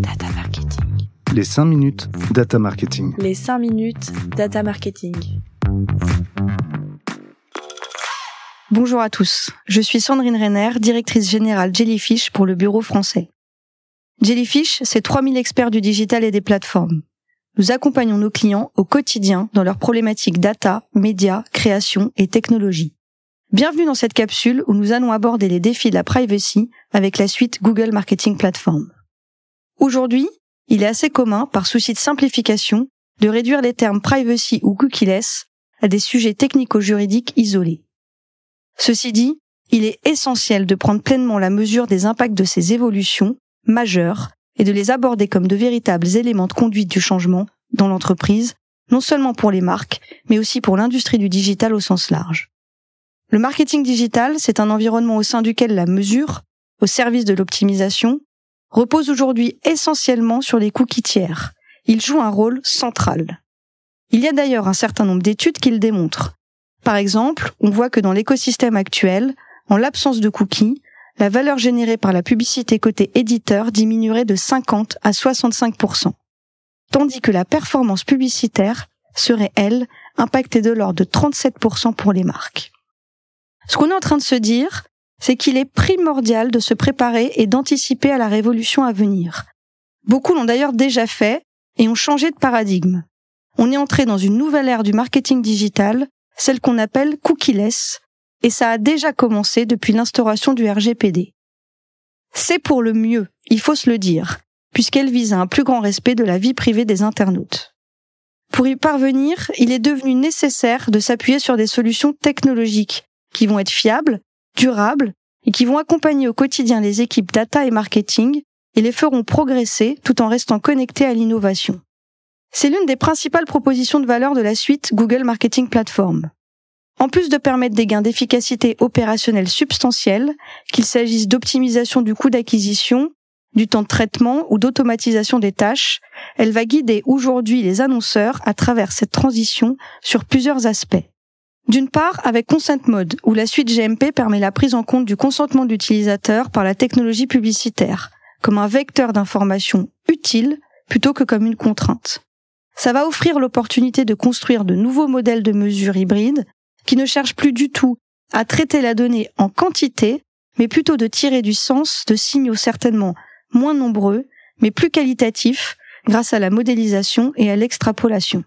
Data marketing. Les 5 minutes data marketing. Les 5 minutes data marketing. Bonjour à tous. Je suis Sandrine Renner, directrice générale Jellyfish pour le bureau français. Jellyfish, c'est 3000 experts du digital et des plateformes. Nous accompagnons nos clients au quotidien dans leurs problématiques data, médias, création et technologie. Bienvenue dans cette capsule où nous allons aborder les défis de la privacy avec la suite Google Marketing Platform. Aujourd'hui, il est assez commun, par souci de simplification, de réduire les termes privacy ou cookieless à des sujets technico-juridiques isolés. Ceci dit, il est essentiel de prendre pleinement la mesure des impacts de ces évolutions majeures et de les aborder comme de véritables éléments de conduite du changement dans l'entreprise, non seulement pour les marques, mais aussi pour l'industrie du digital au sens large. Le marketing digital, c'est un environnement au sein duquel la mesure, au service de l'optimisation, repose aujourd'hui essentiellement sur les cookies tiers. Il joue un rôle central. Il y a d'ailleurs un certain nombre d'études qui le démontrent. Par exemple, on voit que dans l'écosystème actuel, en l'absence de cookies, la valeur générée par la publicité côté éditeur diminuerait de 50 à 65% tandis que la performance publicitaire serait, elle, impactée de l'ordre de 37% pour les marques. Ce qu'on est en train de se dire, c'est qu'il est primordial de se préparer et d'anticiper à la révolution à venir. Beaucoup l'ont d'ailleurs déjà fait et ont changé de paradigme. On est entré dans une nouvelle ère du marketing digital, celle qu'on appelle cookieless, et ça a déjà commencé depuis l'instauration du RGPD. C'est pour le mieux, il faut se le dire, puisqu'elle vise à un plus grand respect de la vie privée des internautes. Pour y parvenir, il est devenu nécessaire de s'appuyer sur des solutions technologiques qui vont être fiables, durables et qui vont accompagner au quotidien les équipes data et marketing et les feront progresser tout en restant connectés à l'innovation. C'est l'une des principales propositions de valeur de la suite Google Marketing Platform. En plus de permettre des gains d'efficacité opérationnelle substantiels, qu'il s'agisse d'optimisation du coût d'acquisition, du temps de traitement ou d'automatisation des tâches, elle va guider aujourd'hui les annonceurs à travers cette transition sur plusieurs aspects. D'une part, avec Consent Mode, où la suite GMP permet la prise en compte du consentement de l'utilisateur par la technologie publicitaire, comme un vecteur d'information utile plutôt que comme une contrainte. Ça va offrir l'opportunité de construire de nouveaux modèles de mesure hybrides qui ne cherchent plus du tout à traiter la donnée en quantité, mais plutôt de tirer du sens de signaux certainement moins nombreux, mais plus qualitatifs grâce à la modélisation et à l'extrapolation.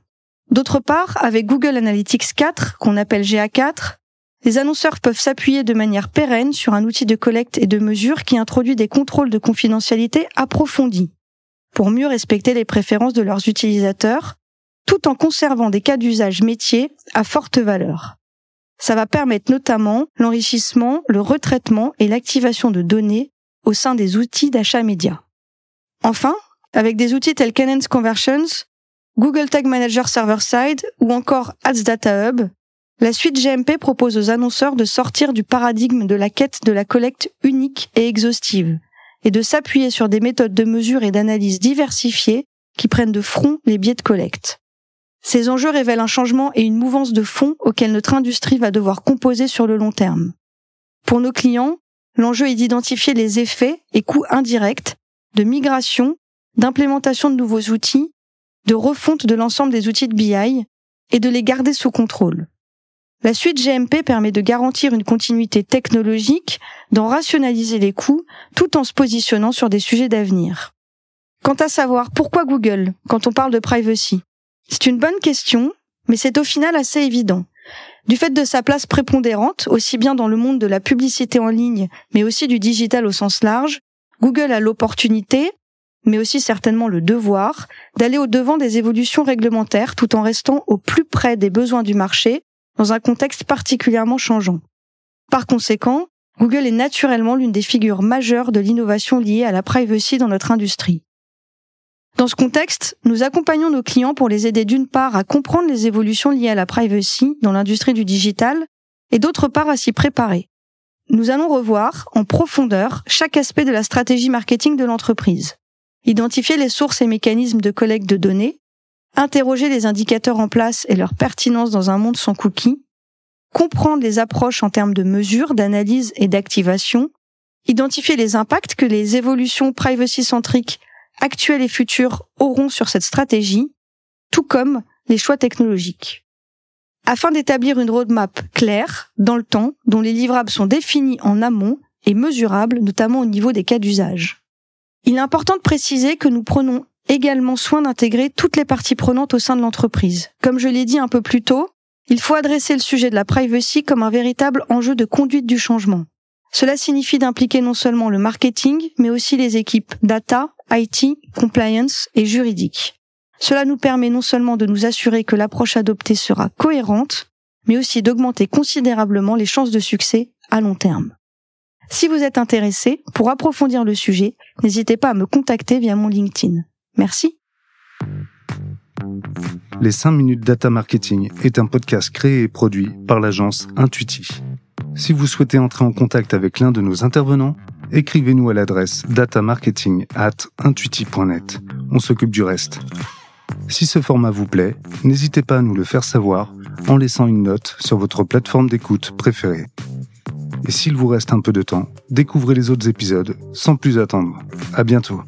D'autre part, avec Google Analytics 4, qu'on appelle GA4, les annonceurs peuvent s'appuyer de manière pérenne sur un outil de collecte et de mesure qui introduit des contrôles de confidentialité approfondis pour mieux respecter les préférences de leurs utilisateurs, tout en conservant des cas d'usage métier à forte valeur. Ça va permettre notamment l'enrichissement, le retraitement et l'activation de données au sein des outils d'achat média. Enfin, avec des outils tels qu'Enhance Conversions, Google Tag Manager Server-Side ou encore Ads Data Hub, la suite GMP propose aux annonceurs de sortir du paradigme de la quête de la collecte unique et exhaustive et de s'appuyer sur des méthodes de mesure et d'analyse diversifiées qui prennent de front les biais de collecte. Ces enjeux révèlent un changement et une mouvance de fond auquel notre industrie va devoir composer sur le long terme. Pour nos clients, l'enjeu est d'identifier les effets et coûts indirects de migration, d'implémentation de nouveaux outils de refonte de l'ensemble des outils de BI et de les garder sous contrôle. La suite GMP permet de garantir une continuité technologique, d'en rationaliser les coûts, tout en se positionnant sur des sujets d'avenir. Quant à savoir pourquoi Google quand on parle de privacy, c'est une bonne question, mais c'est au final assez évident. Du fait de sa place prépondérante, aussi bien dans le monde de la publicité en ligne, mais aussi du digital au sens large, Google a l'opportunité, mais aussi certainement le devoir d'aller au-devant des évolutions réglementaires tout en restant au plus près des besoins du marché dans un contexte particulièrement changeant. Par conséquent, Google est naturellement l'une des figures majeures de l'innovation liée à la privacy dans notre industrie. Dans ce contexte, nous accompagnons nos clients pour les aider d'une part à comprendre les évolutions liées à la privacy dans l'industrie du digital et d'autre part à s'y préparer. Nous allons revoir en profondeur chaque aspect de la stratégie marketing de l'entreprise identifier les sources et mécanismes de collecte de données, interroger les indicateurs en place et leur pertinence dans un monde sans cookies, comprendre les approches en termes de mesures, d'analyse et d'activation, identifier les impacts que les évolutions privacy-centriques actuels et futurs auront sur cette stratégie, tout comme les choix technologiques. Afin d'établir une roadmap claire, dans le temps, dont les livrables sont définis en amont et mesurables, notamment au niveau des cas d'usage. Il est important de préciser que nous prenons également soin d'intégrer toutes les parties prenantes au sein de l'entreprise. Comme je l'ai dit un peu plus tôt, il faut adresser le sujet de la privacy comme un véritable enjeu de conduite du changement. Cela signifie d'impliquer non seulement le marketing, mais aussi les équipes data, IT, compliance et juridique. Cela nous permet non seulement de nous assurer que l'approche adoptée sera cohérente, mais aussi d'augmenter considérablement les chances de succès à long terme. Si vous êtes intéressé, pour approfondir le sujet, n'hésitez pas à me contacter via mon LinkedIn. Merci. Les 5 minutes data marketing est un podcast créé et produit par l'agence Intuiti. Si vous souhaitez entrer en contact avec l'un de nos intervenants, écrivez-nous à l'adresse datamarketing at intuiti.net. On s'occupe du reste. Si ce format vous plaît, n'hésitez pas à nous le faire savoir en laissant une note sur votre plateforme d'écoute préférée. Et s'il vous reste un peu de temps, découvrez les autres épisodes sans plus attendre. À bientôt.